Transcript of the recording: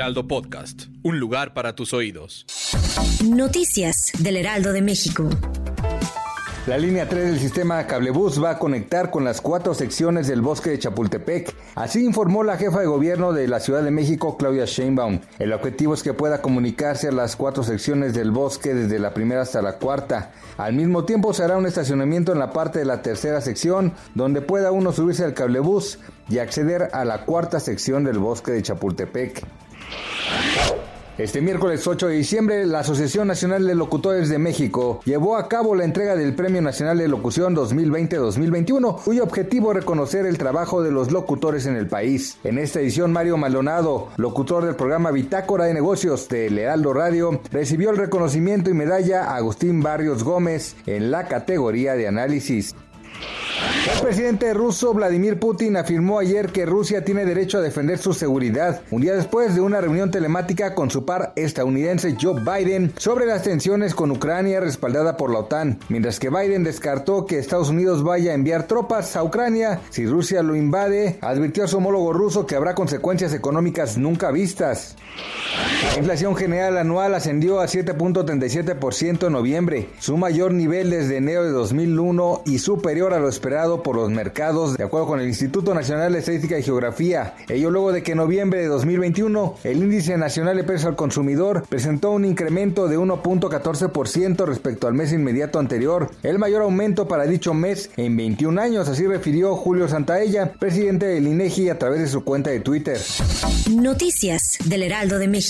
Heraldo Podcast, un lugar para tus oídos. Noticias del Heraldo de México. La línea 3 del sistema Cablebús va a conectar con las cuatro secciones del bosque de Chapultepec. Así informó la jefa de gobierno de la Ciudad de México, Claudia Sheinbaum. El objetivo es que pueda comunicarse a las cuatro secciones del bosque desde la primera hasta la cuarta. Al mismo tiempo se hará un estacionamiento en la parte de la tercera sección, donde pueda uno subirse al cablebús y acceder a la cuarta sección del bosque de Chapultepec. Este miércoles 8 de diciembre, la Asociación Nacional de Locutores de México llevó a cabo la entrega del Premio Nacional de Locución 2020-2021, cuyo objetivo es reconocer el trabajo de los locutores en el país. En esta edición, Mario Maldonado, locutor del programa Bitácora de Negocios de Lealdo Radio, recibió el reconocimiento y medalla a Agustín Barrios Gómez en la categoría de análisis. El presidente ruso Vladimir Putin afirmó ayer que Rusia tiene derecho a defender su seguridad, un día después de una reunión telemática con su par estadounidense Joe Biden sobre las tensiones con Ucrania respaldada por la OTAN, mientras que Biden descartó que Estados Unidos vaya a enviar tropas a Ucrania si Rusia lo invade, advirtió a su homólogo ruso que habrá consecuencias económicas nunca vistas. La inflación general anual ascendió a 7.37% en noviembre, su mayor nivel desde enero de 2001 y superior a lo esperado por los mercados, de acuerdo con el Instituto Nacional de Estadística y Geografía. Ello luego de que en noviembre de 2021 el Índice Nacional de Precios al Consumidor presentó un incremento de 1.14% respecto al mes inmediato anterior, el mayor aumento para dicho mes en 21 años, así refirió Julio Santaella, presidente del INEGI a través de su cuenta de Twitter. Noticias del Heraldo de México.